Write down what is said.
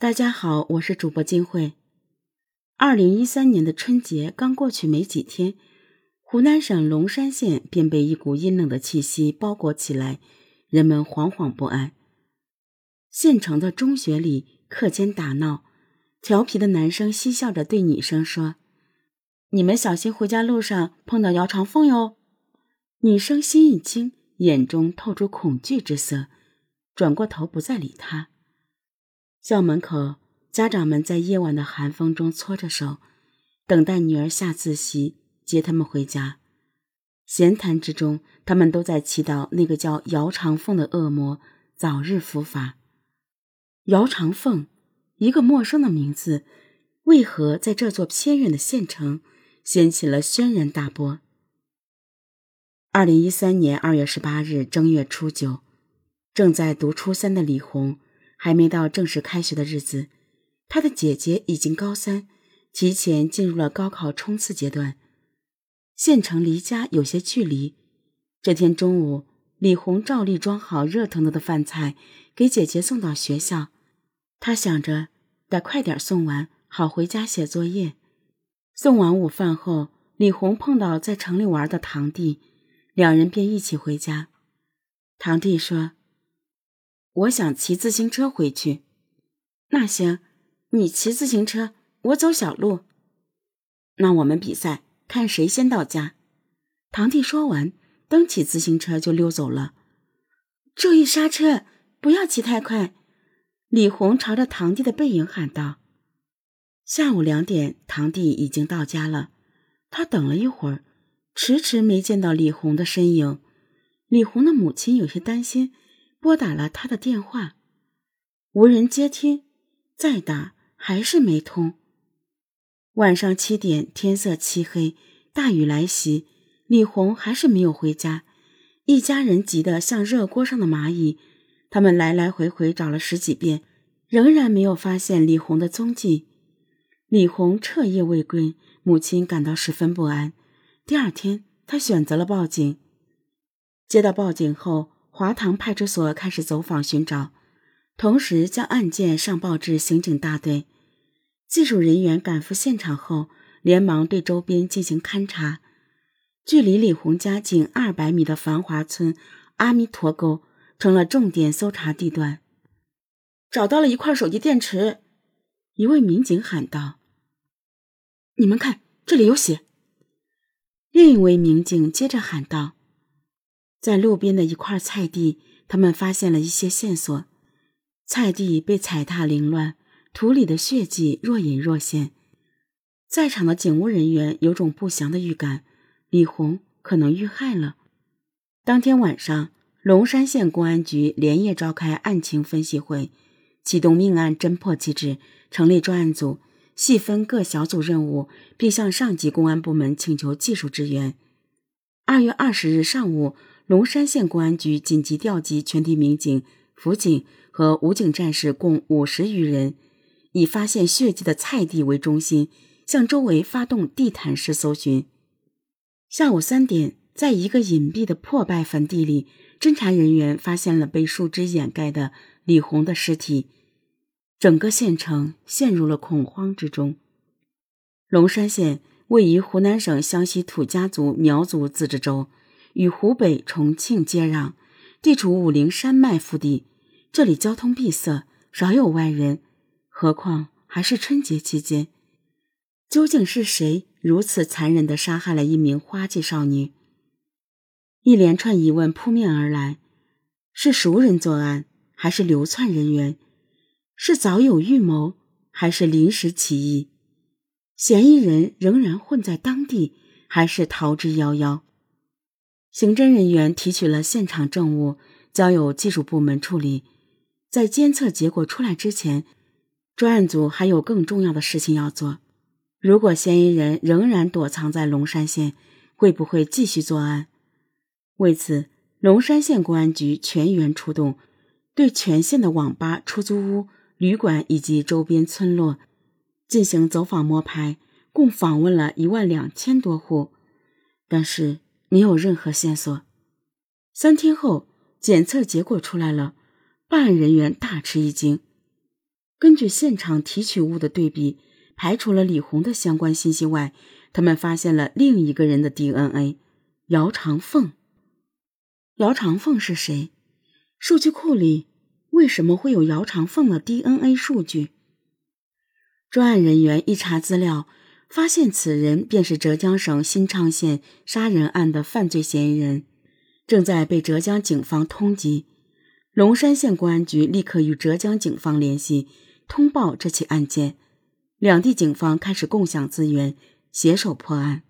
大家好，我是主播金慧。二零一三年的春节刚过去没几天，湖南省龙山县便被一股阴冷的气息包裹起来，人们惶惶不安。县城的中学里，课间打闹，调皮的男生嬉笑着对女生说：“你们小心回家路上碰到姚长凤哟。”女生心一惊，眼中透出恐惧之色，转过头不再理他。校门口，家长们在夜晚的寒风中搓着手，等待女儿下自习接他们回家。闲谈之中，他们都在祈祷那个叫姚长凤的恶魔早日伏法。姚长凤，一个陌生的名字，为何在这座偏远的县城掀起了轩然大波？二零一三年二月十八日正月初九，正在读初三的李红。还没到正式开学的日子，他的姐姐已经高三，提前进入了高考冲刺阶段。县城离家有些距离。这天中午，李红照例装好热腾腾的饭菜，给姐姐送到学校。他想着得快点送完，好回家写作业。送完午饭后，李红碰到在城里玩的堂弟，两人便一起回家。堂弟说。我想骑自行车回去，那行，你骑自行车，我走小路。那我们比赛，看谁先到家。堂弟说完，蹬起自行车就溜走了。注意刹车，不要骑太快。李红朝着堂弟的背影喊道。下午两点，堂弟已经到家了。他等了一会儿，迟迟没见到李红的身影。李红的母亲有些担心。拨打了他的电话，无人接听，再打还是没通。晚上七点，天色漆黑，大雨来袭，李红还是没有回家。一家人急得像热锅上的蚂蚁，他们来来回回找了十几遍，仍然没有发现李红的踪迹。李红彻夜未归，母亲感到十分不安。第二天，他选择了报警。接到报警后。华塘派出所开始走访寻找，同时将案件上报至刑警大队。技术人员赶赴现场后，连忙对周边进行勘查。距离李红家仅二百米的繁华村阿弥陀沟成了重点搜查地段。找到了一块手机电池，一位民警喊道：“你们看，这里有血。”另一位民警接着喊道。在路边的一块菜地，他们发现了一些线索。菜地被踩踏凌乱，土里的血迹若隐若现。在场的警务人员有种不祥的预感，李红可能遇害了。当天晚上，龙山县公安局连夜召开案情分析会，启动命案侦破机制，成立专案组，细分各小组任务，并向上级公安部门请求技术支援。二月二十日上午。龙山县公安局紧急调集全体民警、辅警和武警战士共五十余人，以发现血迹的菜地为中心，向周围发动地毯式搜寻。下午三点，在一个隐蔽的破败坟地里，侦查人员发现了被树枝掩盖的李红的尸体，整个县城陷入了恐慌之中。龙山县位于湖南省湘西土家族苗族自治州。与湖北、重庆接壤，地处武陵山脉腹地，这里交通闭塞，少有外人。何况还是春节期间，究竟是谁如此残忍地杀害了一名花季少女？一连串疑问扑面而来：是熟人作案，还是流窜人员？是早有预谋，还是临时起意？嫌疑人仍然混在当地，还是逃之夭夭？刑侦人员提取了现场证物，交由技术部门处理。在监测结果出来之前，专案组还有更重要的事情要做。如果嫌疑人仍然躲藏在龙山县，会不会继续作案？为此，龙山县公安局全员出动，对全县的网吧、出租屋、旅馆以及周边村落进行走访摸排，共访问了一万两千多户。但是，没有任何线索。三天后，检测结果出来了，办案人员大吃一惊。根据现场提取物的对比，排除了李红的相关信息外，他们发现了另一个人的 DNA—— 姚长凤。姚长凤是谁？数据库里为什么会有姚长凤的 DNA 数据？专案人员一查资料，发现此人便是浙江省新昌县杀人案的犯罪嫌疑人，正在被浙江警方通缉。龙山县公安局立刻与浙江警方联系。通报这起案件，两地警方开始共享资源，携手破案。